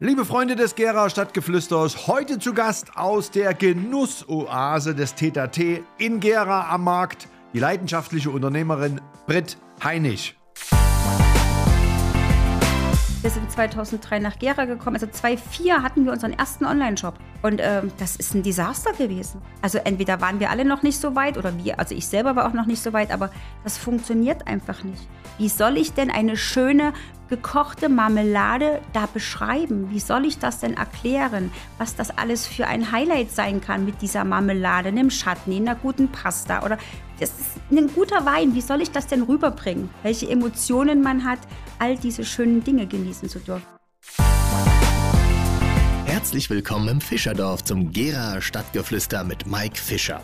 Liebe Freunde des Gera Stadtgeflüsters, heute zu Gast aus der Genussoase des TTT in Gera am Markt die leidenschaftliche Unternehmerin Britt Heinig. Wir sind 2003 nach Gera gekommen. Also 2004 hatten wir unseren ersten Online-Shop. Und ähm, das ist ein Desaster gewesen. Also entweder waren wir alle noch nicht so weit oder wir, also ich selber war auch noch nicht so weit, aber das funktioniert einfach nicht. Wie soll ich denn eine schöne gekochte Marmelade da beschreiben? Wie soll ich das denn erklären, was das alles für ein Highlight sein kann mit dieser Marmelade, einem Schatten, in einer guten Pasta oder das ist ein guter Wein. Wie soll ich das denn rüberbringen? Welche Emotionen man hat, all diese schönen Dinge genießen zu dürfen. Herzlich willkommen im Fischerdorf zum Gera Stadtgeflüster mit Mike Fischer.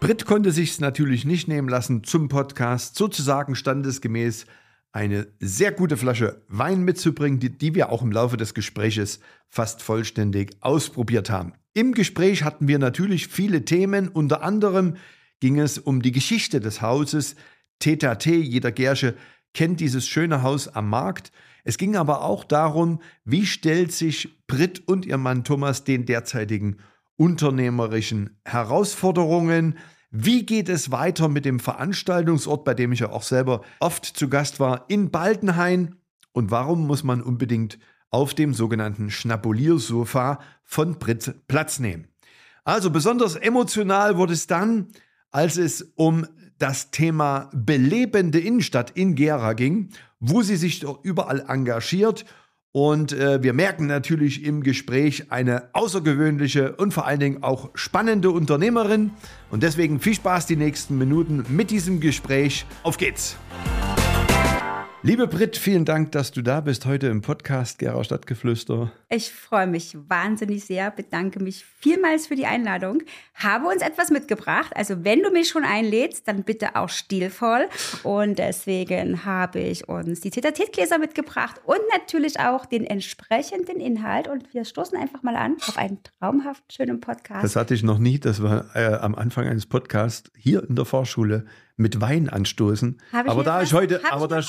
Britt konnte sich's natürlich nicht nehmen lassen, zum Podcast sozusagen standesgemäß eine sehr gute Flasche Wein mitzubringen, die, die, wir auch im Laufe des Gespräches fast vollständig ausprobiert haben. Im Gespräch hatten wir natürlich viele Themen, unter anderem ging es um die Geschichte des Hauses. TTT, jeder Gersche kennt dieses schöne Haus am Markt. Es ging aber auch darum, wie stellt sich Brit und ihr Mann Thomas den derzeitigen unternehmerischen Herausforderungen, wie geht es weiter mit dem Veranstaltungsort, bei dem ich ja auch selber oft zu Gast war, in Baldenhain? Und warum muss man unbedingt auf dem sogenannten Schnapuliersofa von Brit Platz nehmen? Also besonders emotional wurde es dann, als es um das Thema belebende Innenstadt in Gera ging, wo sie sich doch überall engagiert und äh, wir merken natürlich im Gespräch eine außergewöhnliche und vor allen Dingen auch spannende Unternehmerin. Und deswegen viel Spaß die nächsten Minuten mit diesem Gespräch. Auf geht's! Liebe Brit, vielen Dank, dass du da bist heute im Podcast Gera Stadtgeflüster. Ich freue mich wahnsinnig sehr, bedanke mich vielmals für die Einladung, habe uns etwas mitgebracht. Also wenn du mich schon einlädst, dann bitte auch stilvoll. Und deswegen habe ich uns die Tetatetgläser mitgebracht und natürlich auch den entsprechenden Inhalt. Und wir stoßen einfach mal an auf einen traumhaft schönen Podcast. Das hatte ich noch nie, dass wir äh, am Anfang eines Podcasts hier in der Vorschule mit Wein anstoßen. aber da ich heute, aber da,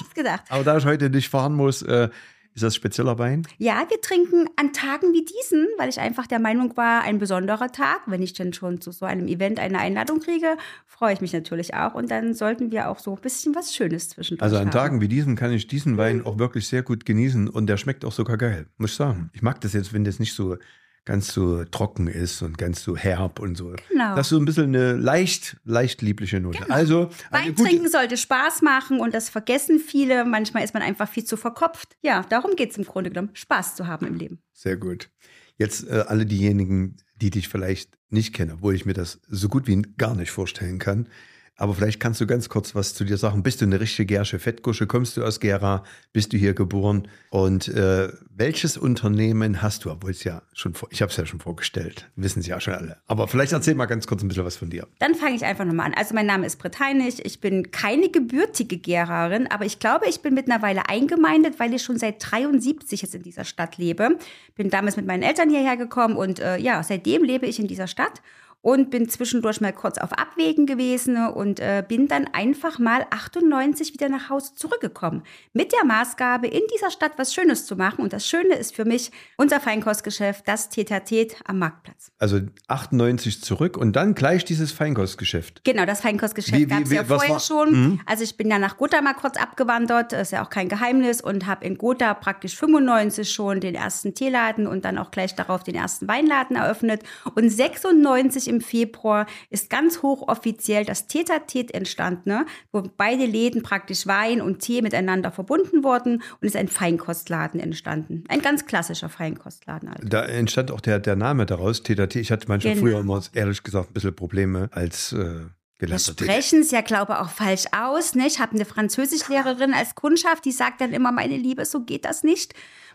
aber da ich heute nicht fahren muss, äh, ist das spezieller Wein? Ja, wir trinken an Tagen wie diesen, weil ich einfach der Meinung war, ein besonderer Tag. Wenn ich denn schon zu so einem Event eine Einladung kriege, freue ich mich natürlich auch. Und dann sollten wir auch so ein bisschen was Schönes zwischendurch Also an haben. Tagen wie diesen kann ich diesen Wein auch wirklich sehr gut genießen und der schmeckt auch sogar geil, muss ich sagen. Ich mag das jetzt, wenn das nicht so ganz so trocken ist und ganz so herb und so. Genau. Das ist so ein bisschen eine leicht, leicht liebliche Note. Genau. Also Wein trinken sollte Spaß machen und das vergessen viele. Manchmal ist man einfach viel zu verkopft. Ja, darum geht es im Grunde genommen, Spaß zu haben im Leben. Sehr gut. Jetzt äh, alle diejenigen, die dich vielleicht nicht kennen, obwohl ich mir das so gut wie gar nicht vorstellen kann. Aber vielleicht kannst du ganz kurz was zu dir sagen. Bist du eine richtige Gersche Fettgusche? Kommst du aus Gera? Bist du hier geboren? Und äh, welches Unternehmen hast du? Obwohl es ja schon, vor, ich habe es ja schon vorgestellt, wissen Sie ja schon alle. Aber vielleicht erzähl mal ganz kurz ein bisschen was von dir. Dann fange ich einfach nochmal an. Also mein Name ist Britt Heinig. Ich bin keine gebürtige Gerarin, aber ich glaube, ich bin mittlerweile eingemeindet, weil ich schon seit 73 jetzt in dieser Stadt lebe. Bin damals mit meinen Eltern hierher gekommen und äh, ja, seitdem lebe ich in dieser Stadt und bin zwischendurch mal kurz auf Abwägen gewesen und äh, bin dann einfach mal 98 wieder nach Hause zurückgekommen. Mit der Maßgabe, in dieser Stadt was Schönes zu machen. Und das Schöne ist für mich unser Feinkostgeschäft, das Tetatet am Marktplatz. Also 98 zurück und dann gleich dieses Feinkostgeschäft. Genau, das Feinkostgeschäft gab es ja vorher schon. Mhm. Also ich bin ja nach Gotha mal kurz abgewandert, ist ja auch kein Geheimnis, und habe in Gotha praktisch 95 schon den ersten Teeladen und dann auch gleich darauf den ersten Weinladen eröffnet. Und 96 im Februar ist ganz hochoffiziell das Tetatet entstanden, ne? wo beide Läden praktisch Wein und Tee miteinander verbunden wurden und ist ein Feinkostladen entstanden. Ein ganz klassischer Feinkostladen. Also. Da entstand auch der, der Name daraus, Tetatet. Ich hatte manchmal genau. früher immer, ehrlich gesagt, ein bisschen Probleme als äh wir sprechen es ja, glaube ich, auch falsch aus. Ne? Ich habe eine Französischlehrerin als Kundschaft, die sagt dann immer, meine Liebe, so geht das nicht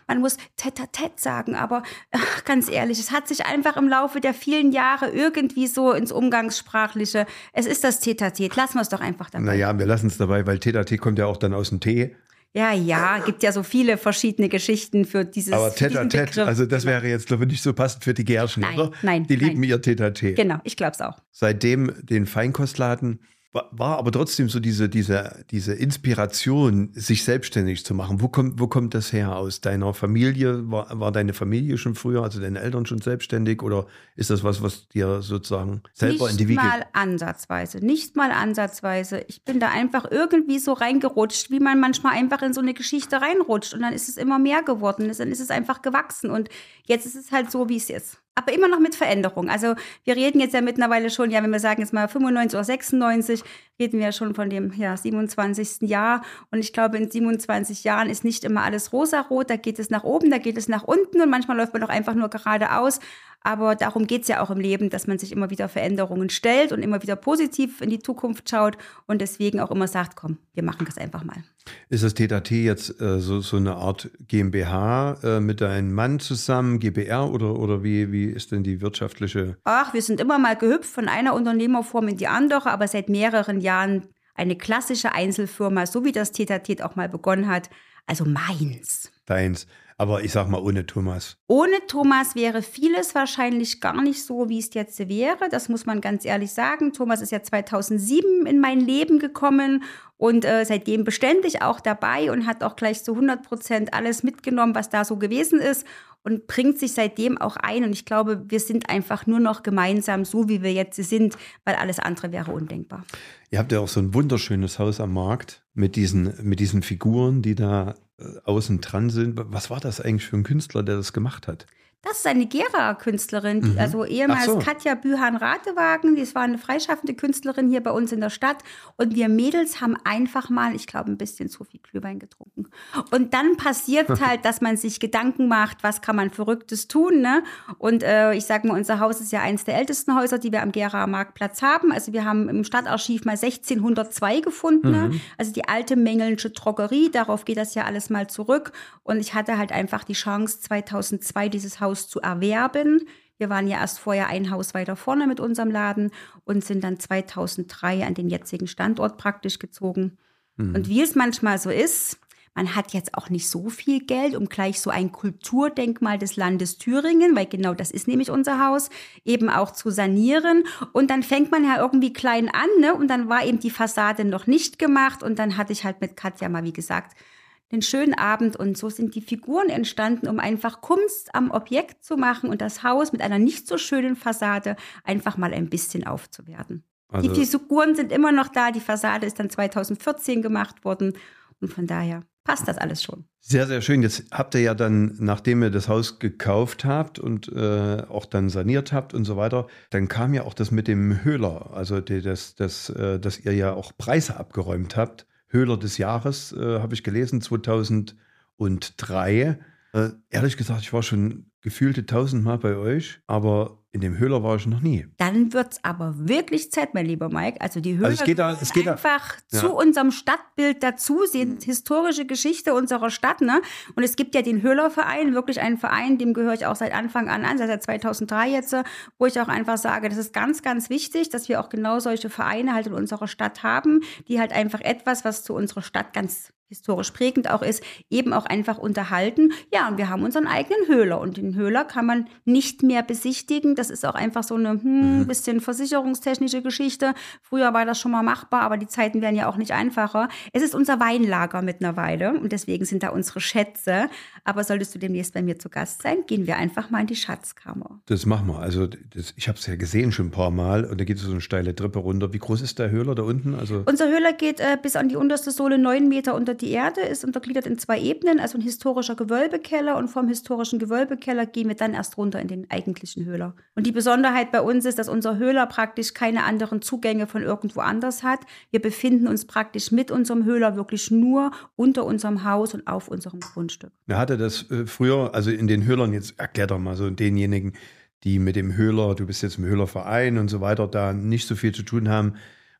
man muss tête sagen, aber ach, ganz ehrlich, es hat sich einfach im Laufe der vielen Jahre irgendwie so ins Umgangssprachliche, es ist das tête lassen wir es doch einfach dabei. Naja, wir lassen es dabei, weil tête kommt ja auch dann aus dem Tee. Ja, ja, gibt ja so viele verschiedene Geschichten für dieses Aber tête à also das wäre jetzt, glaube ich, nicht so passend für die Gerschen, nein, oder? Nein, Die lieben nein. ihr tête Genau, ich glaube es auch. Seitdem den Feinkostladen War, aber trotzdem so diese, diese, diese Inspiration, sich selbstständig zu machen. Wo kommt, wo kommt das her? Aus deiner Familie? War, war deine Familie schon früher, also deine Eltern schon selbstständig? Oder ist das was, was dir sozusagen selber nicht in die Wiege... Nicht mal ansatzweise, nicht mal ansatzweise. Ich bin da einfach irgendwie so reingerutscht, wie man manchmal einfach in so eine Geschichte reinrutscht. Und dann ist es immer mehr geworden. Dann ist es einfach gewachsen. Und jetzt ist es halt so, wie es ist aber immer noch mit Veränderung. Also wir reden jetzt ja mittlerweile schon, ja, wenn wir sagen jetzt mal 95 oder 96, reden wir ja schon von dem ja, 27. Jahr. Und ich glaube, in 27 Jahren ist nicht immer alles rosarot, da geht es nach oben, da geht es nach unten und manchmal läuft man doch einfach nur geradeaus. Aber darum geht es ja auch im Leben, dass man sich immer wieder Veränderungen stellt und immer wieder positiv in die Zukunft schaut und deswegen auch immer sagt, komm, wir machen das einfach mal. Ist das TTT jetzt äh, so, so eine Art GmbH äh, mit deinem Mann zusammen, GBR oder, oder wie, wie ist denn die wirtschaftliche? Ach, wir sind immer mal gehüpft von einer Unternehmerform in die andere, aber seit mehreren Jahren eine klassische Einzelfirma, so wie das TTT auch mal begonnen hat. Also meins. Deins. Aber ich sag mal ohne Thomas. Ohne Thomas wäre vieles wahrscheinlich gar nicht so, wie es jetzt wäre. Das muss man ganz ehrlich sagen. Thomas ist ja 2007 in mein Leben gekommen und äh, seitdem beständig auch dabei und hat auch gleich zu 100 Prozent alles mitgenommen, was da so gewesen ist und bringt sich seitdem auch ein. Und ich glaube, wir sind einfach nur noch gemeinsam so, wie wir jetzt sind, weil alles andere wäre undenkbar. Ihr habt ja auch so ein wunderschönes Haus am Markt mit diesen, mit diesen Figuren, die da außen dran sind. Was war das eigentlich für ein Künstler, der das gemacht hat? Das ist eine Gera-Künstlerin, Mhm. also ehemals so. Katja Bühan-Ratewagen. Die war eine freischaffende Künstlerin hier bei uns in der Stadt. Und wir Mädels haben einfach mal, ich glaube, ein bisschen zu viel Glühwein getrunken. Und dann passiert halt, dass man sich Gedanken macht, was kann man Verrücktes tun. Ne? Und äh, ich sage mal, unser Haus ist ja eines der ältesten Häuser, die wir am Gera Marktplatz haben. Also wir haben im Stadtarchiv mal 1602 gefunden. Ne? Also die alte Mengelsche Drogerie, darauf geht das ja alles mal zurück. Und ich hatte halt einfach die Chance, 2002 dieses Haus zu erwerben. Wir waren ja erst vorher ein Haus weiter vorne mit unserem Laden und sind dann 2003 an den jetzigen Standort praktisch gezogen. Und wie es manchmal so ist, man hat jetzt auch nicht so viel Geld, um gleich so ein Kulturdenkmal des Landes Thüringen, weil genau das ist nämlich unser Haus, eben auch zu sanieren. Und dann fängt man ja irgendwie klein an, ne? Und dann war eben die Fassade noch nicht gemacht. Und dann hatte ich halt mit Katja mal, wie gesagt, einen schönen Abend und so sind die Figuren entstanden, um einfach Kunst am Objekt zu machen und das Haus mit einer nicht so schönen Fassade einfach mal ein bisschen aufzuwerten. Also- die Figuren sind immer noch da, die Fassade ist dann 2014 gemacht worden und von daher passt das alles schon. Sehr, sehr schön. Jetzt habt ihr ja dann, nachdem ihr das Haus gekauft habt und äh, auch dann saniert habt und so weiter, dann kam ja auch das mit dem Höhler, also die, das, das, äh, dass ihr ja auch Preise abgeräumt habt. Höhler des Jahres, äh, habe ich gelesen, 2003. Äh, ehrlich gesagt, ich war schon gefühlte tausendmal bei euch, aber in dem Höhler war ich noch nie. Dann wird's aber wirklich Zeit, mein lieber Mike. Also die Höhle Also es geht da- es geht da- einfach Ja. zu unserem Stadtbild dazu, sind historische Geschichte unserer Stadt. Ne? Und es gibt ja den Höhlerverein, wirklich einen Verein, dem gehöre ich auch seit Anfang an an, seit 2003 jetzt, wo ich auch einfach sage, das ist ganz, ganz wichtig, dass wir auch genau solche Vereine halt in unserer Stadt haben, die halt einfach etwas, was zu unserer Stadt ganz historisch prägend auch ist, eben auch einfach unterhalten. Ja, und wir haben unseren eigenen Höhler und den Höhler kann man nicht mehr besichtigen. Das ist auch einfach so eine hm, bisschen versicherungstechnische Geschichte. Früher war das schon mal machbar, aber die Zeiten werden ja auch nicht einfacher. Es ist unser Weinlager mittlerweile und deswegen sind da unsere Schätze. Aber solltest du demnächst bei mir zu Gast sein, gehen wir einfach mal in die Schatzkammer. Das machen wir. Also das, ich habe es ja gesehen schon ein paar Mal und da geht es so eine steile Treppe runter. Wie groß ist der Höhler da unten? Also Unser Höhler geht äh, bis an die unterste Sohle neun Meter unter die Erde, ist untergliedert in zwei Ebenen, also ein historischer Gewölbekeller und vom historischen Gewölbekeller gehen wir dann erst runter in den eigentlichen Höhler. Und die Besonderheit bei uns ist, dass unser Höhler praktisch keine anderen Zugänge von irgendwo anders hat. Wir befinden uns praktisch mit unserem Höhler wirklich nur unter unserem Haus und auf unserem Grundstück. Wer hatte das äh, früher, also in den Höhlern, jetzt erklär doch mal so denjenigen, die mit dem Höhler, du bist jetzt im Höhlerverein und so weiter, da nicht so viel zu tun haben.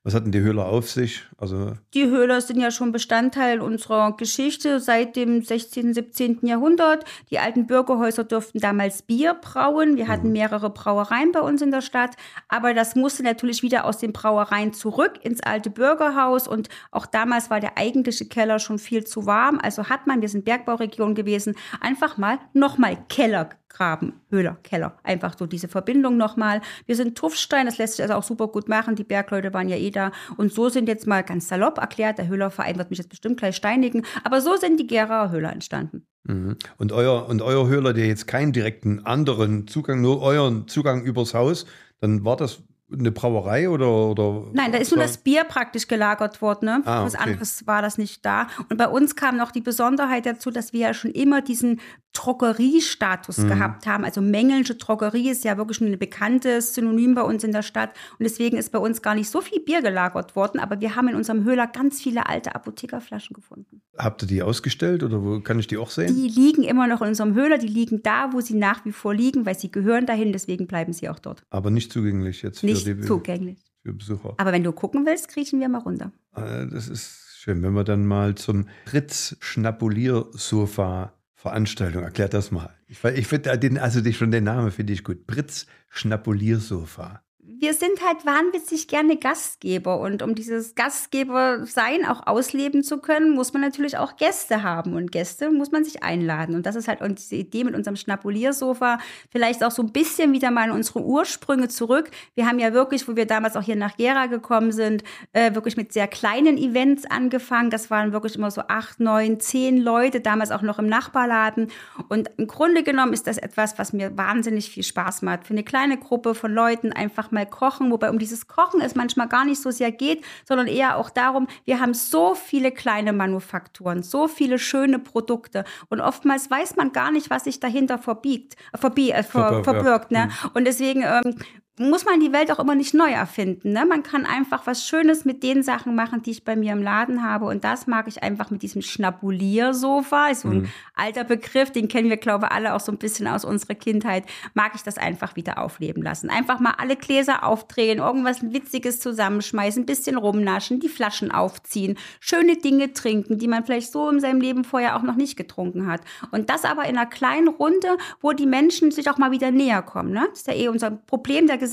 Was hatten die Höhler auf sich? Also Die Höhler sind ja schon Bestandteil unserer Geschichte seit dem 16., 17. Jahrhundert. Die alten Bürgerhäuser durften damals Bier brauen. Wir hatten mehrere Brauereien bei uns in der Stadt. Aber das musste natürlich wieder aus den Brauereien zurück ins alte Bürgerhaus. Und auch damals war der eigentliche Keller schon viel zu warm. Also hat man, wir sind Bergbauregion gewesen, einfach mal nochmal Keller Graben, Höhler, Keller. Einfach so diese Verbindung nochmal. Wir sind Tuffstein, das lässt sich also auch super gut machen. Die Bergleute waren ja eh da. Und so sind jetzt mal ganz salopp erklärt, der Höhlerverein wird mich jetzt bestimmt gleich steinigen, aber so sind die Geraer Höhler entstanden. Mhm. Und euer, und euer Höhler, der jetzt keinen direkten anderen Zugang, nur euren Zugang übers Haus, dann war das eine Brauerei oder, oder Nein, da ist nur das Bier praktisch gelagert worden. Ne? Ah, Was okay. anderes war das nicht da. Und bei uns kam noch die Besonderheit dazu, dass wir ja schon immer diesen Drogeriestatus Mhm. gehabt haben. Also Mengelsche Drogerie ist ja wirklich ein bekanntes Synonym bei uns in der Stadt. Und deswegen ist bei uns gar nicht so viel Bier gelagert worden. Aber wir haben in unserem Höhler ganz viele alte Apothekerflaschen gefunden. Habt ihr die ausgestellt oder wo kann ich die auch sehen? Die liegen immer noch in unserem Höhler. Die liegen da, wo sie nach wie vor liegen, weil sie gehören dahin. Deswegen bleiben sie auch dort. Aber nicht zugänglich jetzt für, Nicht die, zugänglich. für Besucher. Aber wenn du gucken willst, kriechen wir mal runter. Äh, Das ist schön, wenn wir dann mal zum Britz-Schnabulier-Sofa Veranstaltung, erklärt das mal. Ich, ich finde also schon den Namen finde ich gut. Britz Schnabulier-Sofa. Wir sind halt wahnwitzig gerne Gastgeber und um dieses Gastgebersein auch ausleben zu können, muss man natürlich auch Gäste haben und Gäste muss man sich einladen und das ist halt diese Idee mit unserem Schnapuliersofa, vielleicht auch so ein bisschen wieder mal in unsere Ursprünge zurück. Wir haben ja wirklich, wo wir damals auch hier nach Gera gekommen sind, äh, wirklich mit sehr kleinen Events angefangen. Das waren wirklich immer so acht, neun, zehn Leute, damals auch noch im Nachbarladen und im Grunde genommen ist das etwas, was mir wahnsinnig viel Spaß macht. Für eine kleine Gruppe von Leuten einfach mal kochen, wobei um dieses Kochen es manchmal gar nicht so sehr geht, sondern eher auch darum, wir haben so viele kleine Manufakturen, so viele schöne Produkte und oftmals weiß man gar nicht, was sich dahinter verbiegt, äh, verbie, äh, ver, Verbirgt. Ne? Und deswegen ähm, muss man die Welt auch immer nicht neu erfinden. Ne? Man kann einfach was Schönes mit den Sachen machen, die ich bei mir im Laden habe. Und das mag ich einfach mit diesem Schnapuliersofa. Ist so ein alter Begriff, den kennen wir, glaube ich, alle auch so ein bisschen aus unserer Kindheit. Mag ich das einfach wieder aufleben lassen. Einfach mal alle Gläser aufdrehen, irgendwas Witziges zusammenschmeißen, ein bisschen rumnaschen, die Flaschen aufziehen, schöne Dinge trinken, die man vielleicht so in seinem Leben vorher auch noch nicht getrunken hat. Und das aber in einer kleinen Runde, wo die Menschen sich auch mal wieder näher kommen. Ne? Das ist ja eh unser Problem der Gesellschaft,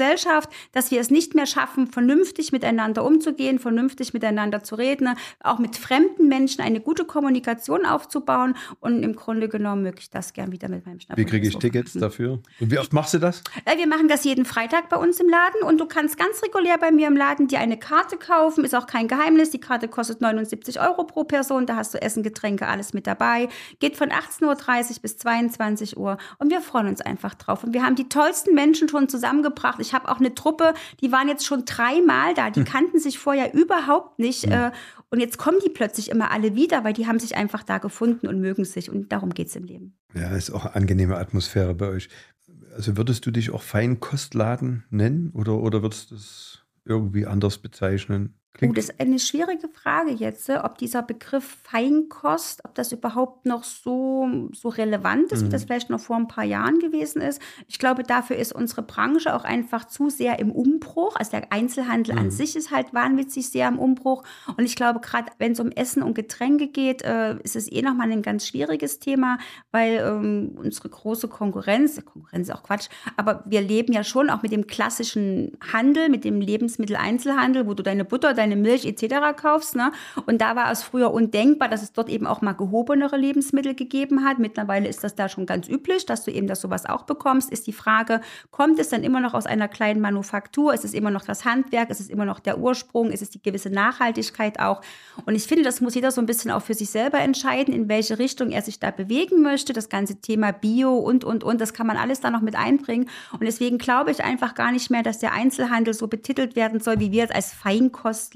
dass wir es nicht mehr schaffen, vernünftig miteinander umzugehen, vernünftig miteinander zu reden, auch mit fremden Menschen eine gute Kommunikation aufzubauen. Und im Grunde genommen möchte ich das gern wieder mit meinem Schnapp. Wie kriege ich Tickets dafür? Und wie oft machst du das? Äh, Wir machen das jeden Freitag bei uns im Laden und du kannst ganz regulär bei mir im Laden dir eine Karte kaufen. Ist auch kein Geheimnis. Die Karte kostet 79 Euro pro Person. Da hast du Essen, Getränke, alles mit dabei. Geht von 18.30 Uhr bis 22 Uhr und wir freuen uns einfach drauf. Und wir haben die tollsten Menschen schon zusammengebracht. Ich habe auch eine Truppe, die waren jetzt schon dreimal da. Die kannten sich vorher überhaupt nicht. Äh, und jetzt kommen die plötzlich immer alle wieder, weil die haben sich einfach da gefunden und mögen sich. Und darum geht es im Leben. Ja, ist auch eine angenehme Atmosphäre bei euch. Also würdest du dich auch Feinkostladen nennen oder, oder würdest du es irgendwie anders bezeichnen? Oh, das ist eine schwierige Frage jetzt, äh, ob dieser Begriff Feinkost, ob das überhaupt noch so, so relevant ist, wie Mhm. das vielleicht noch vor ein paar Jahren gewesen ist. Ich glaube, dafür ist unsere Branche auch einfach zu sehr im Umbruch. Also der Einzelhandel an Mhm. sich ist halt wahnwitzig sehr im Umbruch. Und ich glaube, gerade wenn es um Essen und Getränke geht, äh, ist es eh nochmal ein ganz schwieriges Thema, weil ähm, unsere große Konkurrenz, Konkurrenz ist auch Quatsch, aber wir leben ja schon auch mit dem klassischen Handel, mit dem Lebensmitteleinzelhandel, wo du deine Butter, deine Milch etc. kaufst. Ne? Und da war es früher undenkbar, dass es dort eben auch mal gehobenere Lebensmittel gegeben hat. Mittlerweile ist das da schon ganz üblich, dass du eben das sowas auch bekommst. Ist die Frage, kommt es dann immer noch aus einer kleinen Manufaktur? Ist es immer noch das Handwerk? Ist es immer noch der Ursprung? Ist es die gewisse Nachhaltigkeit auch? Und ich finde, das muss jeder so ein bisschen auch für sich selber entscheiden, in welche Richtung er sich da bewegen möchte. Das ganze Thema Bio und, und, und, das kann man alles da noch mit einbringen. Und deswegen glaube ich einfach gar nicht mehr, dass der Einzelhandel so betitelt werden soll, wie wir es als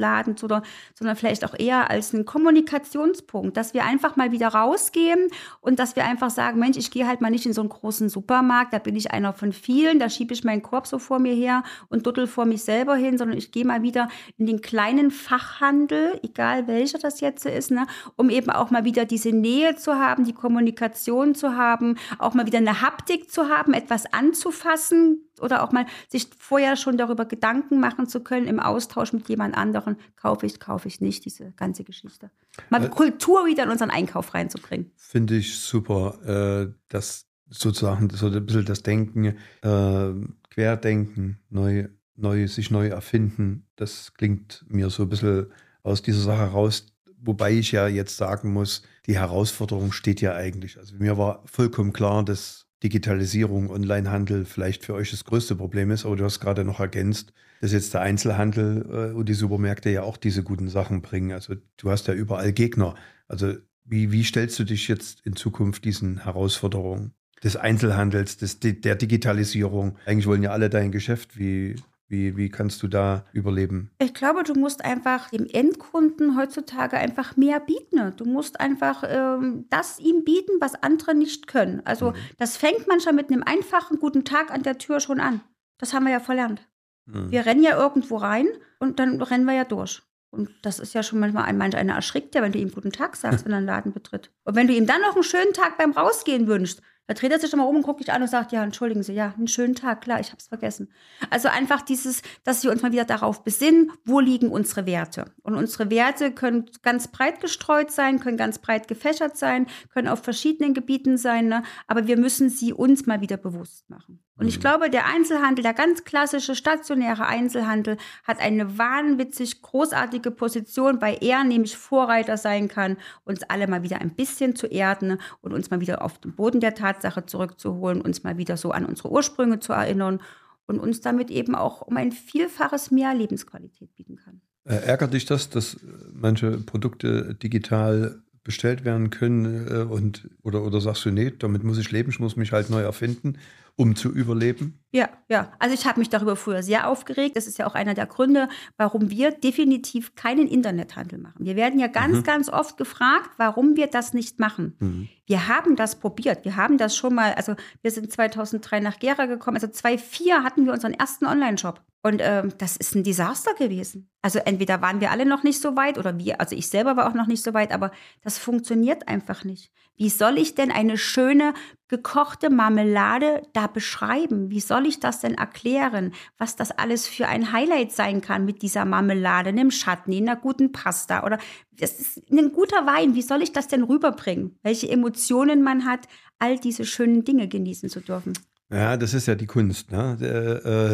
Feinkostladen, oder, sondern vielleicht auch eher als einen Kommunikationspunkt, dass wir einfach mal wieder rausgehen und dass wir einfach sagen, Mensch, ich gehe halt mal nicht in so einen großen Supermarkt, da bin ich einer von vielen, da schiebe ich meinen Korb so vor mir her und duttel vor mich selber hin, sondern ich gehe mal wieder in den kleinen Fachhandel, egal welcher das jetzt ist, ne, um eben auch mal wieder diese Nähe zu haben, die Kommunikation zu haben, auch mal wieder eine Haptik zu haben, etwas anzufassen oder auch mal sich vorher schon darüber Gedanken machen zu können im Austausch mit jemand anderen, kaufe ich, kaufe ich nicht, diese ganze Geschichte. Mal Äh, Kultur wieder in unseren Einkauf reinzubringen. Finde ich super, äh, dass sozusagen so ein bisschen das Denken, äh, Querdenken, neu, neu, sich neu erfinden, das klingt mir so ein bisschen aus dieser Sache raus. Wobei ich ja jetzt sagen muss, die Herausforderung steht ja eigentlich. Also mir war vollkommen klar, dass Digitalisierung, Onlinehandel vielleicht für euch das größte Problem ist, aber du hast gerade noch ergänzt, dass jetzt der Einzelhandel äh, und die Supermärkte ja auch diese guten Sachen bringen. Also du hast ja überall Gegner. Also wie, wie stellst du dich jetzt in Zukunft diesen Herausforderungen des Einzelhandels, des, der Digitalisierung? Eigentlich wollen ja alle dein Geschäft. Wie, wie, wie kannst du da überleben? Ich glaube, du musst einfach dem Endkunden heutzutage einfach mehr bieten. Du musst einfach ähm, das ihm bieten, was andere nicht können. Also mhm. das fängt manchmal mit einem einfachen guten Tag an der Tür schon an. Das haben wir ja verlernt. Mhm. Wir rennen ja irgendwo rein und dann rennen wir ja durch. Und das ist ja schon manchmal ein manch einer erschrickt ja, wenn du ihm guten Tag sagst, wenn er einen Laden betritt. Und wenn du ihm dann noch einen schönen Tag beim Rausgehen wünschst, da dreht er sich nochmal um und guckt dich an und sagt, ja, entschuldigen Sie, ja, einen schönen Tag, klar, ich habe es vergessen. Also einfach dieses, dass wir uns mal wieder darauf besinnen, wo liegen unsere Werte. Und unsere Werte können ganz breit gestreut sein, können ganz breit gefächert sein, können auf verschiedenen Gebieten sein, ne? aber wir müssen sie uns mal wieder bewusst machen. Und ich mhm. glaube, der Einzelhandel, der ganz klassische stationäre Einzelhandel, hat eine wahnwitzig großartige Position, weil er nämlich Vorreiter sein kann, uns alle mal wieder ein bisschen zu erden und uns mal wieder auf den Boden der Tatsache zurückzuholen, uns mal wieder so an unsere Ursprünge zu erinnern und uns damit eben auch um ein Vielfaches mehr Lebensqualität bieten kann. Äh, ärgert dich das, dass manche Produkte digital bestellt werden können äh, und oder, oder sagst du, nee, damit muss ich leben, ich muss mich halt neu erfinden? Um zu überleben? Ja, ja. Also ich habe mich darüber früher sehr aufgeregt. Das ist ja auch einer der Gründe, warum wir definitiv keinen Internethandel machen. Wir werden ja ganz, mhm. ganz oft gefragt, warum wir das nicht machen. Mhm. Wir haben das probiert. Wir haben das schon mal, also wir sind 2003 nach Gera gekommen. Also 2004 hatten wir unseren ersten Online-Shop. Und ähm, das ist ein Desaster gewesen. Also entweder waren wir alle noch nicht so weit oder wir, also ich selber war auch noch nicht so weit, aber das funktioniert einfach nicht. Wie soll ich denn eine schöne gekochte Marmelade da beschreiben? Wie soll ich das denn erklären, was das alles für ein Highlight sein kann mit dieser Marmelade, einem Schatten, in einer guten Pasta oder das ist ein guter Wein. Wie soll ich das denn rüberbringen? Welche Emotionen man hat, all diese schönen Dinge genießen zu dürfen? Ja, das ist ja die Kunst, ne?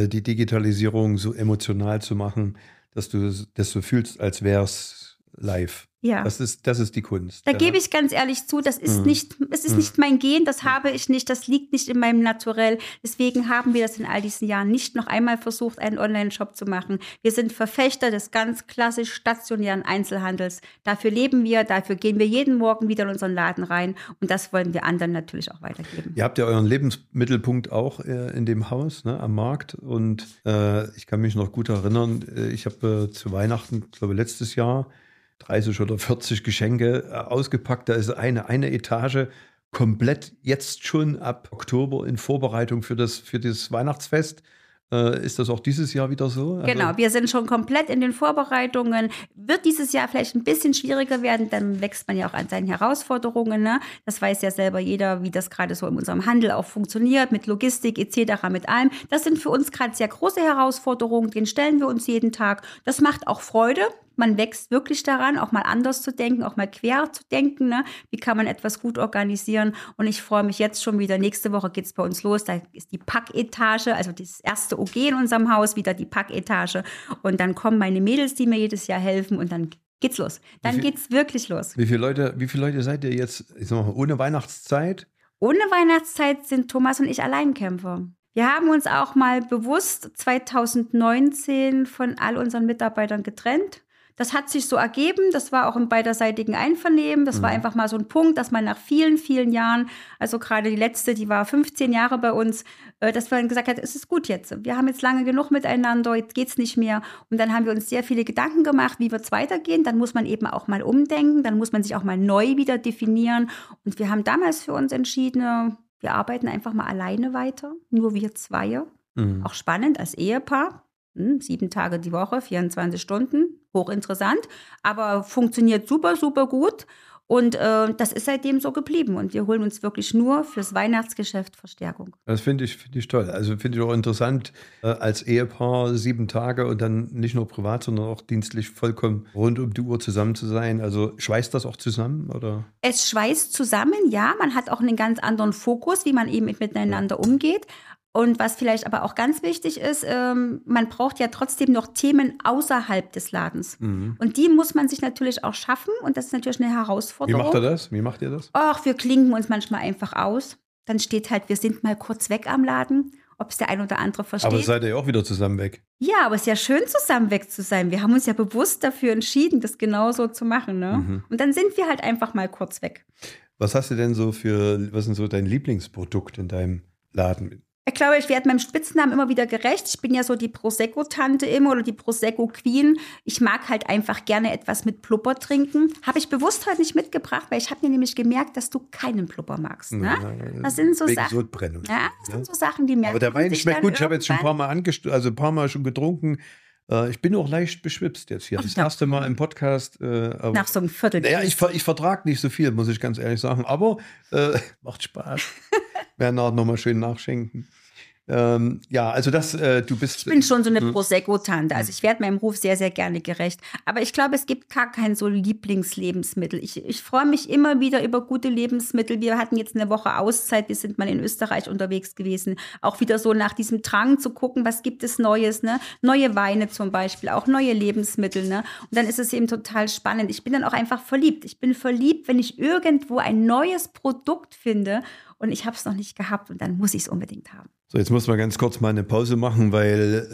Äh, die Digitalisierung so emotional zu machen, dass du das so fühlst, als wäre es live. Ja. Das ist, das ist die Kunst. Da ja. gebe ich ganz ehrlich zu, das ist, mhm. nicht, es ist mhm. nicht mein Gen, das habe ich nicht, das liegt nicht in meinem Naturell. Deswegen haben wir das in all diesen Jahren nicht noch einmal versucht, einen Online-Shop zu machen. Wir sind Verfechter des ganz klassisch stationären Einzelhandels. Dafür leben wir, dafür gehen wir jeden Morgen wieder in unseren Laden rein und das wollen wir anderen natürlich auch weitergeben. Ihr habt ja euren Lebensmittelpunkt auch äh, in dem Haus, ne, am Markt und äh, ich kann mich noch gut erinnern, äh, ich habe äh, zu Weihnachten, glaube letztes Jahr, 30 oder 40 Geschenke äh, ausgepackt. Da ist eine, eine Etage komplett jetzt schon ab Oktober in Vorbereitung für das, für das Weihnachtsfest. Äh, ist das auch dieses Jahr wieder so? Also genau, wir sind schon komplett in den Vorbereitungen. Wird dieses Jahr vielleicht ein bisschen schwieriger werden, dann wächst man ja auch an seinen Herausforderungen. Ne? Das weiß ja selber jeder, wie das gerade so in unserem Handel auch funktioniert, mit Logistik etc., mit allem. Das sind für uns gerade sehr große Herausforderungen, den stellen wir uns jeden Tag. Das macht auch Freude, man wächst wirklich daran, auch mal anders zu denken, auch mal quer zu denken. Ne? Wie kann man etwas gut organisieren? Und ich freue mich jetzt schon wieder. Nächste Woche geht es bei uns los. Da ist die Packetage, also das erste OG in unserem Haus, wieder die Packetage. Und dann kommen meine Mädels, die mir jedes Jahr helfen. Und dann geht's los. Dann viel, geht's wirklich los. Wie viele Leute, wie viele Leute seid ihr jetzt, ich sag mal, ohne Weihnachtszeit? Ohne Weihnachtszeit sind Thomas und ich Alleinkämpfer. Wir haben uns auch mal bewusst 2019 von all unseren Mitarbeitern getrennt das hat sich so ergeben. Das war auch im beiderseitigen Einvernehmen. Das mhm. war einfach mal so ein Punkt, dass man nach vielen, vielen Jahren, also gerade die letzte, die war 15 Jahre bei uns, äh, dass man gesagt hat, es ist gut jetzt. Wir haben jetzt lange genug miteinander, jetzt geht's nicht mehr. Und dann haben wir uns sehr viele Gedanken gemacht, wie wird's weitergehen. Dann muss man eben auch mal umdenken. Dann muss man sich auch mal neu wieder definieren. Und wir haben damals für uns entschieden, wir arbeiten einfach mal alleine weiter. Nur wir zwei. Mhm. Auch spannend als Ehepaar. Hm, sieben Tage die Woche, 24 Stunden, hochinteressant, aber funktioniert super, super gut. Und äh, das ist seitdem so geblieben. Und wir holen uns wirklich nur fürs Weihnachtsgeschäft Verstärkung. Das finde ich, find ich toll. Also finde ich auch interessant, äh, als Ehepaar sieben Tage und dann nicht nur privat, sondern auch dienstlich vollkommen rund um die Uhr zusammen zu sein. Also schweißt das auch zusammen? Oder? Es schweißt zusammen, ja. Man hat auch einen ganz anderen Fokus, wie man eben miteinander umgeht. Und was vielleicht aber auch ganz wichtig ist, ähm, man braucht ja trotzdem noch Themen außerhalb des Ladens. Mhm. Und die muss man sich natürlich auch schaffen. Und das ist natürlich eine Herausforderung. Wie macht er das? Wie macht ihr das? Ach, wir klinken uns manchmal einfach aus. dann steht halt, wir sind mal kurz weg am Laden. Ob es der ein oder andere versteht. Aber seid ihr ja auch wieder zusammen weg. Ja, aber es ist ja schön, zusammen weg zu sein. Wir haben uns ja bewusst dafür entschieden, das genauso zu machen. Ne? Mhm. Und dann sind wir halt einfach mal kurz weg. Was hast du denn so für, was sind so dein Lieblingsprodukt in deinem Laden? Ich glaube, ich werde meinem Spitznamen immer wieder gerecht. Ich bin ja so die Prosecco-Tante immer oder die Prosecco-Queen. Ich mag halt einfach gerne etwas mit Plupper trinken. Habe ich bewusst heute nicht mitgebracht, weil ich habe mir nämlich gemerkt, dass du keinen Plupper magst. Ne? Das sind so Sachen. Sodbrennung. Ja, das sind so Sachen, die mir. Aber der Wein schmeckt gut. Ich habe jetzt schon ein paar Mal also ein paar Mal schon getrunken. Äh, ich bin auch leicht beschwipst jetzt hier. Das erste Mal im Podcast. Äh, Nach so einem Viertel. naja, ich, ich vertrage nicht so viel, muss ich ganz ehrlich sagen. Aber äh, macht Spaß. Nachher nochmal schön nachschenken. Ähm, ja, also das, äh, du bist. Ich bin schon so eine Prosecco-Tante. Also ich werde meinem Ruf sehr, sehr gerne gerecht. Aber ich glaube, es gibt gar kein so Lieblingslebensmittel. Ich, ich freue mich immer wieder über gute Lebensmittel. Wir hatten jetzt eine Woche Auszeit. Wir sind mal in Österreich unterwegs gewesen. Auch wieder so nach diesem Drang zu gucken, was gibt es Neues, ne? Neue Weine zum Beispiel, auch neue Lebensmittel, ne? Und dann ist es eben total spannend. Ich bin dann auch einfach verliebt. Ich bin verliebt, wenn ich irgendwo ein neues Produkt finde und ich habe es noch nicht gehabt und dann muss ich es unbedingt haben. So, jetzt muss man ganz kurz mal eine Pause machen, weil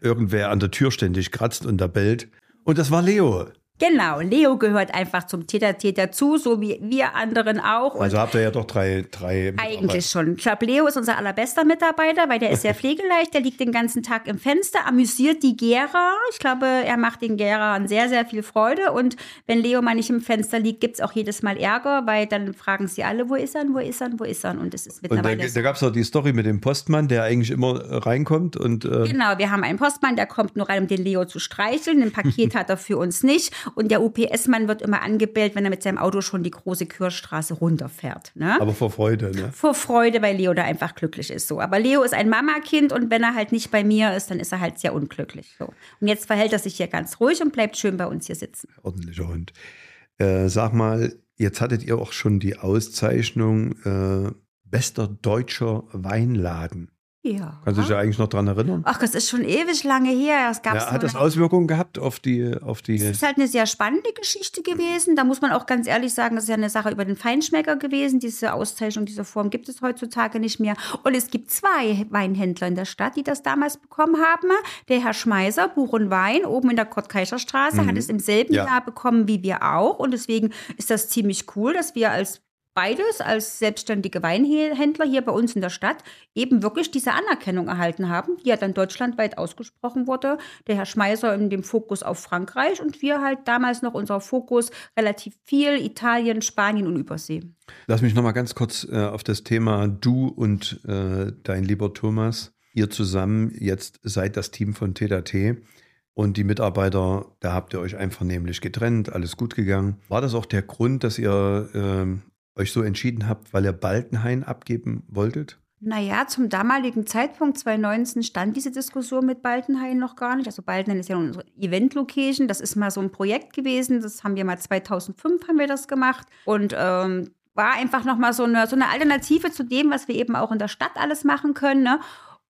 äh, irgendwer an der Tür ständig kratzt und da bellt. Und das war Leo. Genau, Leo gehört einfach zum Täter-Täter dazu, so wie wir anderen auch. Und Also habt ihr ja doch drei, drei eigentlich schon. Ich glaube, Leo ist unser allerbester Mitarbeiter, weil der ist sehr pflegeleicht, der liegt den ganzen Tag im Fenster, amüsiert die Gera. Ich glaube, er macht den Gerern sehr, sehr viel Freude. Und wenn Leo mal nicht im Fenster liegt, gibt es auch jedes Mal Ärger, weil dann fragen sie alle, wo ist er, wo ist er, wo ist er? Und es ist Und da, mittlerweile so. da gab es auch die Story mit dem Postmann, der eigentlich immer reinkommt und äh, Genau, wir haben einen Postmann, der kommt nur rein, um den Leo zu streicheln. Ein Paket hat er für uns nicht. Und der UPS-Mann wird immer angebellt, wenn er mit seinem Auto schon die große Kürstraße runterfährt. Ne? aber vor Freude. Ne? Vor Freude, weil Leo da einfach glücklich ist. So. Aber Leo ist ein Mamakind und wenn er halt nicht bei mir ist, dann ist er halt sehr unglücklich. So. Und jetzt verhält er sich hier ganz ruhig und bleibt schön bei uns hier sitzen. Ordentlicher Hund. Äh, sag mal, jetzt hattet ihr auch schon die Auszeichnung äh, bester deutscher Weinladen. Ja. Kannst du dich da eigentlich noch dran erinnern? Ach, das ist schon ewig lange her. Es gab Ja, hat das Auswirkungen gehabt auf die, auf die. Es ist halt eine sehr spannende Geschichte gewesen. Da muss man auch ganz ehrlich sagen, das ist ja eine Sache über den Feinschmecker gewesen. Diese Auszeichnung dieser Form gibt es heutzutage nicht mehr. Und es gibt zwei Weinhändler in der Stadt, die das damals bekommen haben. Der Herr Schmeiser, Buch und Wein, oben in der Kurt-Kaiser Straße, hat es im selben Ja. Jahr bekommen wie wir auch. Und deswegen ist das ziemlich cool, dass wir als beides als selbstständige Weinhändler hier bei uns in der Stadt eben wirklich diese Anerkennung erhalten haben, die ja dann deutschlandweit ausgesprochen wurde. Der Herr Schmeiser in dem Fokus auf Frankreich und wir halt damals noch unser Fokus relativ viel Italien, Spanien und Übersee. Lass mich noch mal ganz kurz äh, auf das Thema du und äh, dein lieber Thomas, ihr zusammen jetzt seid das Team von TDT und die Mitarbeiter, da habt ihr euch einvernehmlich getrennt, alles gut gegangen. War das auch der Grund, dass ihr ähm, euch so entschieden habt, weil ihr Baltenhain abgeben wolltet? Naja, zum damaligen Zeitpunkt 2019 stand diese Diskussion mit Baltenhain noch gar nicht. Also Baltenhain ist ja unsere Event-Location. Das ist mal so ein Projekt gewesen. Das haben wir mal 2005 haben wir das gemacht. Und ähm, war einfach noch mal so eine, so eine Alternative zu dem, was wir eben auch in der Stadt alles machen können. Ne?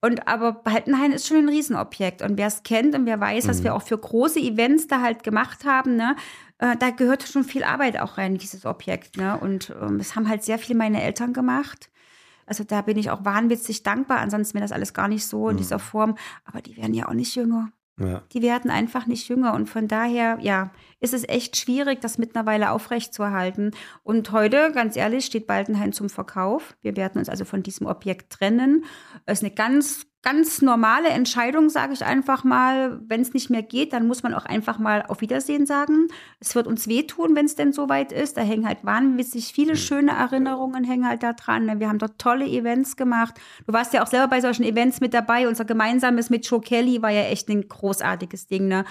Und aber Baltenhain ist schon ein Riesenobjekt. Und wer es kennt und wer weiß, was wir auch für große Events da halt gemacht haben, ne, äh, da gehört schon viel Arbeit auch rein, in dieses Objekt. Ne? Und ähm, das haben halt sehr viel meine Eltern gemacht. Also da bin ich auch wahnwitzig dankbar. Ansonsten wäre das alles gar nicht so in dieser Form. Aber die werden ja auch nicht jünger. Ja. Die werden einfach nicht jünger. Und von daher, ja, ist es echt schwierig, das mittlerweile aufrechtzuerhalten. Und heute, ganz ehrlich, steht Baldenhain zum Verkauf. Wir werden uns also von diesem Objekt trennen. Es ist eine ganz, ganz normale Entscheidung, sage ich einfach mal. Wenn es nicht mehr geht, dann muss man auch einfach mal auf Wiedersehen sagen. Es wird uns wehtun, wenn es denn soweit ist. Da hängen halt wahnwitzig viele schöne Erinnerungen hängen halt da dran. Wir haben dort tolle Events gemacht. Du warst ja auch selber bei solchen Events mit dabei. Unser gemeinsames mit Joe Kelly war ja echt ein großartiges Ding. Ne?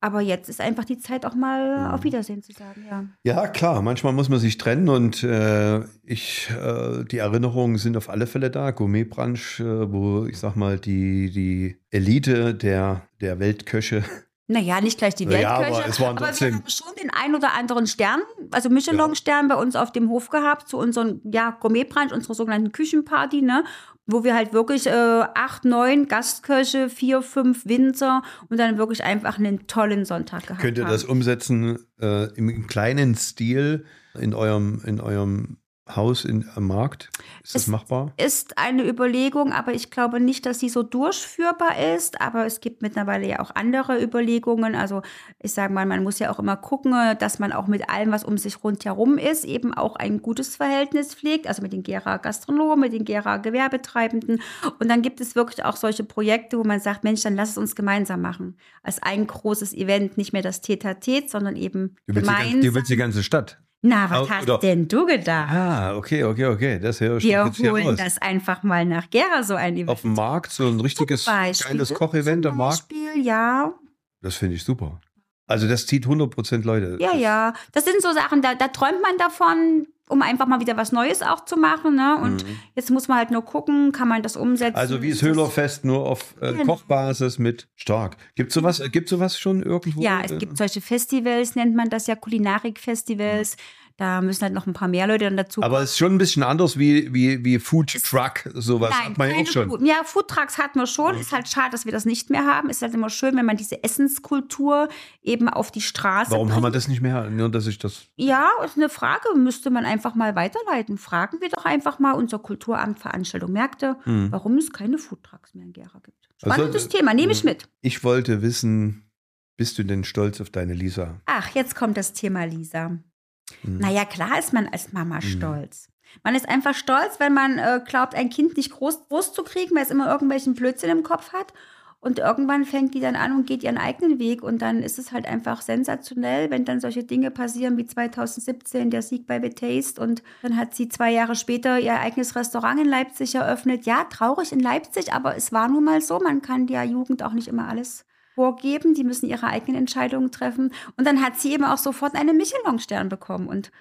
Aber jetzt ist einfach die Zeit auch mal auf Wiedersehen zu sagen, ja. Ja, klar, manchmal muss man sich trennen und äh, ich, äh, die Erinnerungen sind auf alle Fälle da. Gourmetbranche, äh, wo ich sag mal, die, die Elite der, der Weltköche Naja, nicht gleich die Ja, Weltköche, aber es waren aber wir haben schon den ein oder anderen Stern, also Michelin-Stern bei uns auf dem Hof gehabt, zu unserem ja, Gourmetbrunch, unserer sogenannten Küchenparty, ne? Wo wir halt wirklich äh, acht, neun Gastköche, vier, fünf Winzer und dann wirklich einfach einen tollen Sonntag gehabt Könnt ihr haben. das umsetzen äh, im, im kleinen Stil in eurem, in eurem Haus in, am Markt? Ist das Es- machbar? Ist eine Überlegung, aber ich glaube nicht, dass sie so durchführbar ist. Aber es gibt mittlerweile ja auch andere Überlegungen. Also ich sage mal, man muss ja auch immer gucken, dass man auch mit allem, was um sich rundherum ist, eben auch ein gutes Verhältnis pflegt. Also mit den Gera Gastronomen, mit den Gera Gewerbetreibenden. Und dann gibt es wirklich auch solche Projekte, wo man sagt, Mensch, dann lass es uns gemeinsam machen. Als ein großes Event, nicht mehr das Tete-a-Tete, sondern eben Du willst, die gemeinsam. du willst die ganze Stadt. Na, was hast oder- denn du gedacht? Ah, okay, okay, okay. Das höre ich Wir holen das einfach mal nach Gera, so ein Event. Auf dem Markt, so ein richtiges Beispiel. geiles Kochevent am Markt. Beispiel, ja. Das finde ich super. Also das zieht 100% Leute. Ja, ja. Das sind so Sachen, da, da träumt man davon, um einfach mal wieder was Neues auch zu machen. Ne? Und jetzt muss man halt nur gucken, kann man das umsetzen. Mhm. Also wie das Ist Höhlerfest nur auf äh. Kochbasis mit stark. Gibt sowas, äh, gibt's sowas schon irgendwo? Ja, es Äh, gibt solche Festivals, nennt man das ja, Kulinarik-Festivals. Da müssen halt noch ein paar mehr Leute dann dazu Aber es ist schon ein bisschen anders wie, wie, wie Food Truck, sowas Nein, hat man ja auch schon. Food. Ja, Foodtrucks hatten wir schon. Ist halt schade, dass wir das nicht mehr haben. Ist halt immer schön, wenn man diese Essenskultur eben auf die Straße Warum haben wir bringt. das nicht mehr? Nur, dass ich das. Ja, ist eine Frage, müsste man einfach mal weiterleiten. Fragen wir doch einfach mal unser Kulturamt Veranstaltung Märkte, warum es keine Foodtrucks mehr in Gera gibt. Also, Spannendes äh, Thema, nehme ich mh. mit. Ich wollte wissen, bist du denn stolz auf deine Lisa? Ach, jetzt kommt das Thema Lisa. Hm. Naja, klar ist man als Mama stolz. Man ist einfach stolz, wenn man äh, glaubt, ein Kind nicht groß, groß zu kriegen, weil es immer irgendwelchen Blödsinn im Kopf hat. Und irgendwann fängt die dann an und geht ihren eigenen Weg. Und dann ist es halt einfach sensationell, wenn dann solche Dinge passieren wie 2017, der Sieg bei The Taste. Und dann hat sie zwei Jahre später ihr eigenes Restaurant in Leipzig eröffnet. Ja, traurig in Leipzig, aber es war nun mal so. Man kann der Jugend auch nicht immer alles vorgeben. Die müssen ihre eigenen Entscheidungen treffen. Und dann hat sie eben auch sofort einen Michelin-Stern bekommen. Und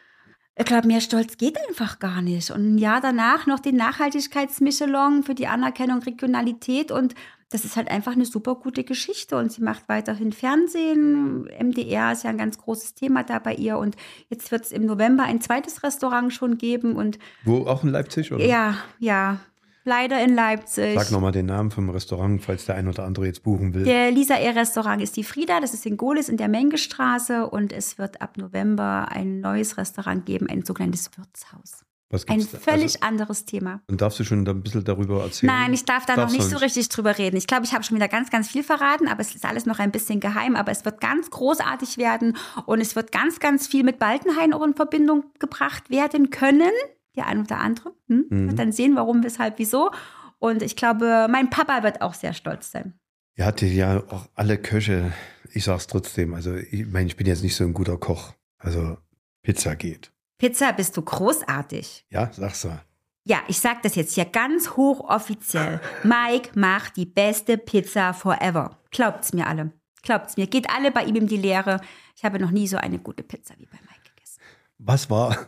ich glaube, mehr Stolz geht einfach gar nicht. Und ein Jahr danach noch den Nachhaltigkeits-Michelin für die Anerkennung Regionalität. Und das ist halt einfach eine super gute Geschichte. Und sie macht weiterhin Fernsehen. MDR ist ja ein ganz großes Thema da bei ihr. Und jetzt wird es im November ein zweites Restaurant schon geben. Und Wo auch in Leipzig? Oder? ja, ja, leider in Leipzig. Sag nochmal den Namen vom Restaurant, falls der ein oder andere jetzt buchen will. Der Lisa Air Restaurant ist die Frieda, das ist in Gohlis in der Mengestraße und es wird ab November ein neues Restaurant geben, ein sogenanntes Wirtshaus. Was Ein völlig Also, anderes Thema. und darfst du schon ein bisschen darüber erzählen? Nein, ich darf da noch Darfst du nicht so richtig drüber reden. Ich glaube, ich habe schon wieder ganz, ganz viel verraten, aber es ist alles noch ein bisschen geheim. Aber es wird ganz großartig werden und es wird ganz, ganz viel mit Baltenhain auch in Verbindung gebracht werden können. Der ein oder andere. Hm? Mhm. Wird dann sehen, warum, weshalb, wieso. Und ich glaube, mein Papa wird auch sehr stolz sein. Ihr hattet ja auch alle Köche, ich sag's trotzdem, also ich meine, ich bin jetzt nicht so ein guter Koch. Also Pizza geht. Pizza, bist du großartig. Ja, sag's mal. Ja, ich sag das jetzt hier ganz hochoffiziell. Mike macht die beste Pizza forever. Glaubt's mir alle. Glaubt's mir. Geht alle bei ihm in die Lehre. Ich habe noch nie so eine gute Pizza wie bei Mike gegessen. Was war?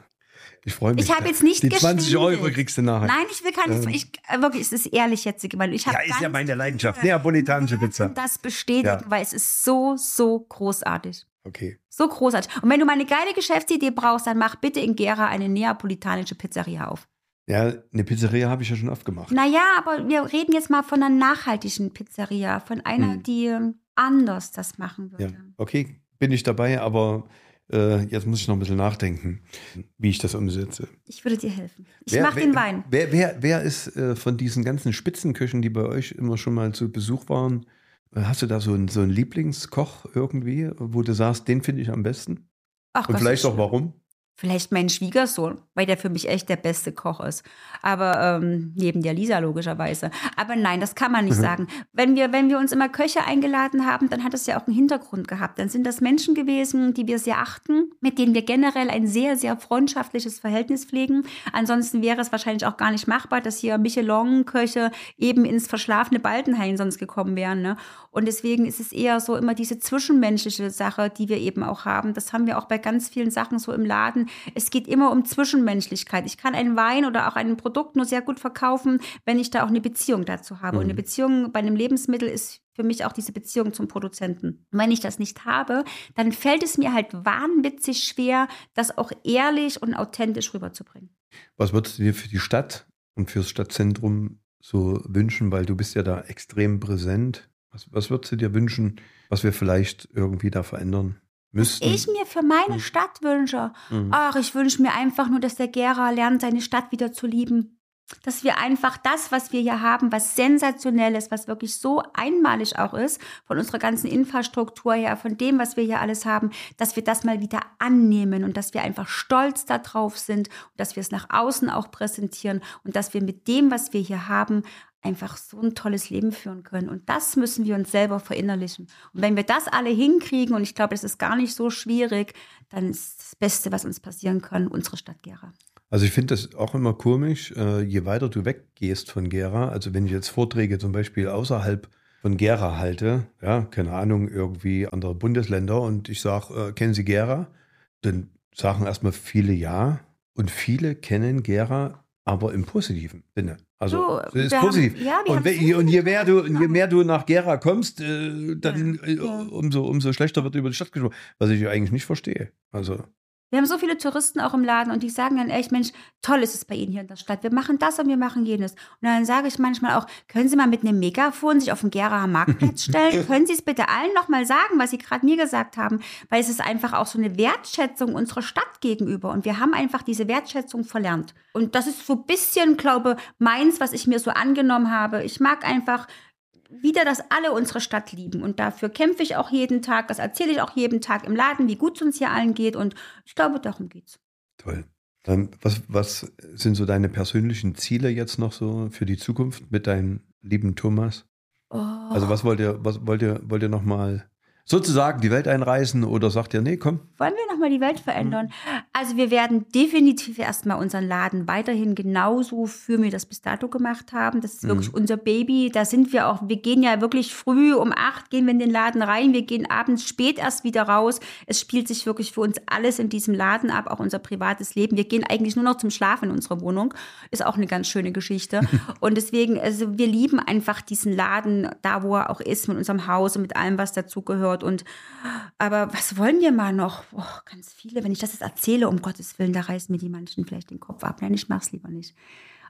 Ich freue mich. Ich habe jetzt nicht Die 20 Euro kriegst du nachher. Nein, ich will keines. Ähm. Ich, äh, wirklich, es ist ehrlich jetzt, weil ich habe ja, ist ja meine Leidenschaft. Neapolitanische Pizza. das bestätigen, Ja. weil es ist so, so großartig. Okay. So großartig. Und wenn du mal eine geile Geschäftsidee brauchst, dann mach bitte in Gera eine neapolitanische Pizzeria auf. Ja, eine Pizzeria habe ich ja schon oft gemacht. Naja, aber wir reden jetzt mal von einer nachhaltigen Pizzeria, von einer, Hm. die ähm, anders das machen Ja, würde. okay, bin ich dabei, aber äh, jetzt muss ich noch ein bisschen nachdenken, wie ich das umsetze. Ich würde dir helfen. Ich Wer- mach wer, den Wein. Wer, wer, wer ist äh, von diesen ganzen Spitzenköchen, die bei euch immer schon mal zu Besuch waren, äh, hast du da so einen, so einen Lieblingskoch irgendwie, wo du sagst, den finde ich am besten? Ach, Und was vielleicht auch warum? Vielleicht mein Schwiegersohn, weil der für mich echt der beste Koch ist. Aber ähm, neben der Lisa logischerweise. Aber nein, das kann man nicht Mhm. sagen. Wenn wir, wenn wir uns immer Köche eingeladen haben, dann hat es ja auch einen Hintergrund gehabt. Dann sind das Menschen gewesen, die wir sehr achten, mit denen wir generell ein sehr, sehr freundschaftliches Verhältnis pflegen. Ansonsten wäre es wahrscheinlich auch gar nicht machbar, dass hier Michelin-Köche eben ins verschlafene Baltenhain sonst gekommen wären. Ne? Und deswegen ist es eher so immer diese zwischenmenschliche Sache, die wir eben auch haben. Das haben wir auch bei ganz vielen Sachen so im Laden. Es geht immer um Zwischenmenschlichkeit. Ich kann einen Wein oder auch ein Produkt nur sehr gut verkaufen, wenn ich da auch eine Beziehung dazu habe. Und eine Beziehung bei einem Lebensmittel ist für mich auch diese Beziehung zum Produzenten. Und wenn ich das nicht habe, dann fällt es mir halt wahnwitzig schwer, das auch ehrlich und authentisch rüberzubringen. Was würdest du dir für die Stadt und fürs Stadtzentrum so wünschen, weil du bist ja da extrem präsent. Was, was würdest du dir wünschen, was wir vielleicht irgendwie da verändern? Müssten. Ich mir für meine Mhm. Stadt wünsche. Mhm. Ach, ich wünsche mir einfach nur, dass der Gera lernt, seine Stadt wieder zu lieben. Dass wir einfach das, was wir hier haben, was sensationell ist, was wirklich so einmalig auch ist, von unserer ganzen Infrastruktur her, von dem, was wir hier alles haben, dass wir das mal wieder annehmen und dass wir einfach stolz darauf sind und dass wir es nach außen auch präsentieren und dass wir mit dem, was wir hier haben, einfach so ein tolles Leben führen können. Und das müssen wir uns selber verinnerlichen. Und wenn wir das alle hinkriegen, und ich glaube, das ist gar nicht so schwierig, dann ist das Beste, was uns passieren kann, unsere Stadt Gera. Also ich finde das auch immer komisch, äh, je weiter du weggehst von Gera, also wenn ich jetzt Vorträge zum Beispiel außerhalb von Gera halte, ja, keine Ahnung, irgendwie andere Bundesländer und ich sage, äh, kennen Sie Gera? Dann sagen erstmal viele ja und viele kennen Gera aber im positiven Sinne. Also So, ist wir haben- positiv. ja, und, und je mehr du, je mehr du nach Gera kommst, äh, dann Ja, äh, umso, umso schlechter wird über die Stadt gesprochen, was ich eigentlich nicht verstehe. Also Wir haben so viele Touristen auch im Laden und die sagen dann echt, Mensch, toll ist es bei Ihnen hier in der Stadt. Wir machen das und wir machen jenes. Und dann sage ich manchmal auch, können Sie mal mit einem Megafon sich auf den Geraer Marktplatz stellen? können Sie es bitte allen nochmal sagen, was Sie gerade mir gesagt haben? Weil es ist einfach auch so eine Wertschätzung unserer Stadt gegenüber. Und wir haben einfach diese Wertschätzung verlernt. Und das ist so ein bisschen, glaube meins, was ich mir so angenommen habe. Ich mag einfach wieder, dass alle unsere Stadt lieben. Und dafür kämpfe ich auch jeden Tag. Das erzähle ich auch jeden Tag im Laden, wie gut es uns hier allen geht. Und ich glaube, darum geht's. Toll. Dann, was, was sind so deine persönlichen Ziele jetzt noch so für die Zukunft mit deinem lieben Thomas? Oh. Also was wollt ihr, was wollt ihr, wollt ihr noch mal sozusagen die Welt einreißen oder sagt ihr, nee, komm, Wollen wir nochmal die Welt verändern? Also wir werden definitiv erstmal unseren Laden weiterhin genauso wie wir das bis dato gemacht haben. Das ist wirklich unser Baby. Da sind wir auch, wir gehen ja wirklich früh um acht, gehen wir in den Laden rein. Wir gehen abends spät erst wieder raus. Es spielt sich wirklich für uns alles in diesem Laden ab, auch unser privates Leben. Wir gehen eigentlich nur noch zum Schlafen in unsere Wohnung. Ist auch eine ganz schöne Geschichte. Und deswegen, also wir lieben einfach diesen Laden, da wo er auch ist, mit unserem Haus und mit allem, was dazugehört. Und aber was wollen wir mal noch? Oh, ganz viele. Wenn ich das jetzt erzähle, um Gottes Willen, da reißen mir die manchen vielleicht den Kopf ab. Nein, ich mach's lieber nicht.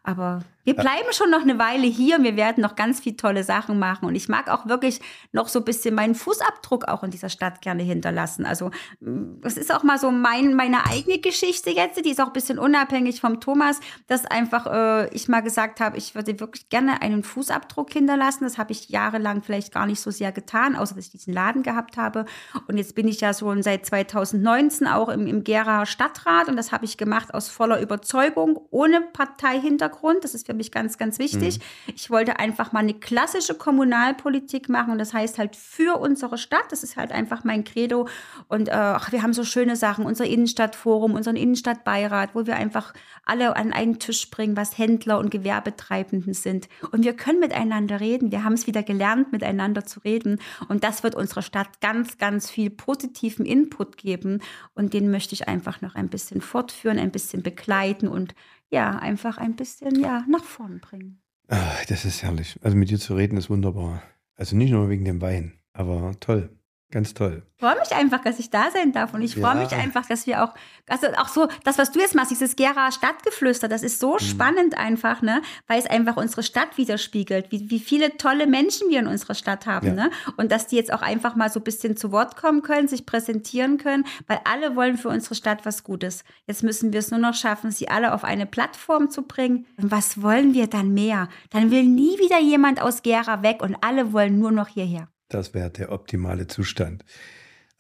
Aber wir bleiben schon noch eine Weile hier. Wir werden noch ganz viele tolle Sachen machen. Und ich mag auch wirklich noch so ein bisschen meinen Fußabdruck auch in dieser Stadt gerne hinterlassen. Also, mm, das ist auch mal so mein, meine eigene Geschichte jetzt. Die ist auch ein bisschen unabhängig vom Thomas, dass einfach äh, ich mal gesagt habe, ich würde wirklich gerne einen Fußabdruck hinterlassen. Das habe ich jahrelang vielleicht gar nicht so sehr getan, außer dass ich diesen Laden gehabt habe. Und jetzt bin ich ja schon seit 2019 auch im, im Gera Stadtrat. Und das habe ich gemacht aus voller Überzeugung, ohne Parteihintergrund. Das ist für mich ganz, ganz wichtig. Ich wollte einfach mal eine klassische Kommunalpolitik machen. Und das heißt halt für unsere Stadt. Das ist halt einfach mein Credo. Und äh, ach, wir haben so schöne Sachen. Unser Innenstadtforum, unseren Innenstadtbeirat, wo wir einfach alle an einen Tisch bringen, was Händler und Gewerbetreibenden sind. Und wir können miteinander reden. Wir haben es wieder gelernt, miteinander zu reden. Und das wird unserer Stadt ganz, ganz viel positiven Input geben. Und den möchte ich einfach noch ein bisschen fortführen, ein bisschen begleiten und ja, einfach ein bisschen ja, nach vorn bringen. Ah, das ist herrlich. Also mit dir zu reden ist wunderbar. Also nicht nur wegen dem Wein, aber toll. Ganz toll. Ich freue mich einfach, dass ich da sein darf und ich freue Ja. mich einfach, dass wir auch, also auch so, das, was du jetzt machst, dieses Gera Stadtgeflüster, das ist so spannend einfach, ne, weil es einfach unsere Stadt widerspiegelt, wie, wie viele tolle Menschen wir in unserer Stadt haben, Ja. ne, und dass die jetzt auch einfach mal so ein bisschen zu Wort kommen können, sich präsentieren können, weil alle wollen für unsere Stadt was Gutes. Jetzt müssen wir es nur noch schaffen, sie alle auf eine Plattform zu bringen. Und was wollen wir dann mehr? Dann will nie wieder jemand aus Gera weg und alle wollen nur noch hierher. Das wäre der optimale Zustand.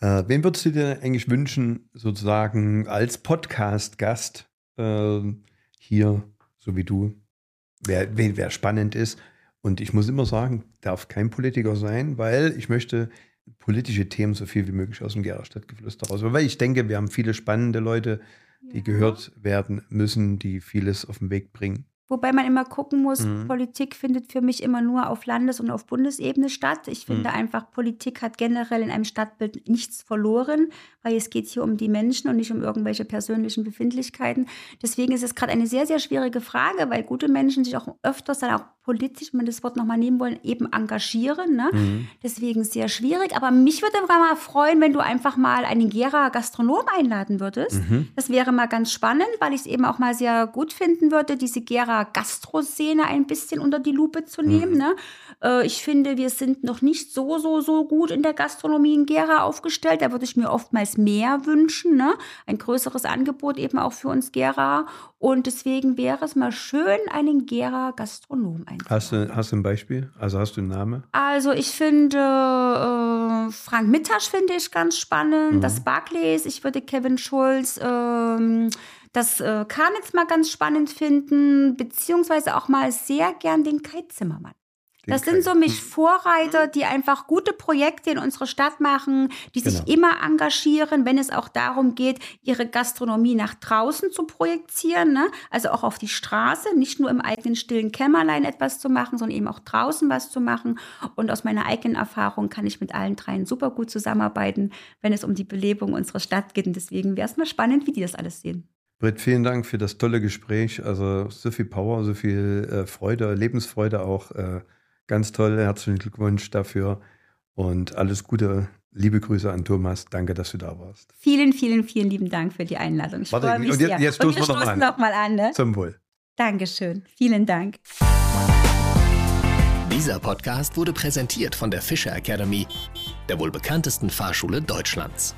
Äh, wen würdest du dir eigentlich wünschen, sozusagen als Podcast-Gast äh, hier, so wie du, wer, wer, wer spannend ist? Und ich muss immer sagen, darf kein Politiker sein, weil ich möchte politische Themen so viel wie möglich aus dem Gera Stadtgeflüster raus. Weil ich denke, wir haben viele spannende Leute, die Ja. gehört werden müssen, die vieles auf den Weg bringen. Wobei man immer gucken muss, Mhm. Politik findet für mich immer nur auf Landes- und auf Bundesebene statt. Ich finde Mhm. einfach, Politik hat generell in einem Stadtbild nichts verloren, weil es geht hier um die Menschen und nicht um irgendwelche persönlichen Befindlichkeiten. Deswegen ist es gerade eine sehr, sehr schwierige Frage, weil gute Menschen sich auch öfters dann auch politisch, wenn wir das Wort nochmal nehmen wollen, eben engagieren. Ne? Mhm. Deswegen sehr schwierig. Aber mich würde mal freuen, wenn du einfach mal einen Gera Gastronom einladen würdest. Mhm. Das wäre mal ganz spannend, weil ich es eben auch mal sehr gut finden würde, diese Gera Gastro-Szene ein bisschen unter die Lupe zu nehmen. Mhm. Ne? Äh, ich finde, wir sind noch nicht so, so, so gut in der Gastronomie in Gera aufgestellt. Da würde ich mir oftmals mehr wünschen. Ne? Ein größeres Angebot eben auch für uns Gera. Und deswegen wäre es mal schön, einen Gera Gastronom einzuladen. Hast du, hast du ein Beispiel? Also hast du einen Namen? Also ich finde äh, Frank Mittasch finde ich ganz spannend. Mhm. Das Barclays, ich würde Kevin Schulz ähm, das äh, Karnitz mal ganz spannend finden, beziehungsweise auch mal sehr gern den Kai Zimmermann. Das sind so mich hm. Vorreiter, die einfach gute Projekte in unserer Stadt machen, die sich genau. immer engagieren, wenn es auch darum geht, ihre Gastronomie nach draußen zu projizieren, ne? also auch auf die Straße, nicht nur im eigenen stillen Kämmerlein etwas zu machen, sondern eben auch draußen was zu machen. Und aus meiner eigenen Erfahrung kann ich mit allen dreien super gut zusammenarbeiten, wenn es um die Belebung unserer Stadt geht. Und deswegen wäre es mal spannend, wie die das alles sehen. Britt, vielen Dank für das tolle Gespräch. Also so viel Power, so viel äh, Freude, Lebensfreude auch. Äh, Ganz toll, herzlichen Glückwunsch dafür und alles Gute. Liebe Grüße an Thomas. Danke, dass du da warst. Vielen, vielen, vielen lieben Dank für die Einladung. Ich Warte, freue mich und jetzt, jetzt stoßen, und wir, stoßen noch, mal an. Ne? Zum Wohl. Dankeschön. Vielen Dank. Dieser Podcast wurde präsentiert von der Fischer Academy, der wohl bekanntesten Fahrschule Deutschlands.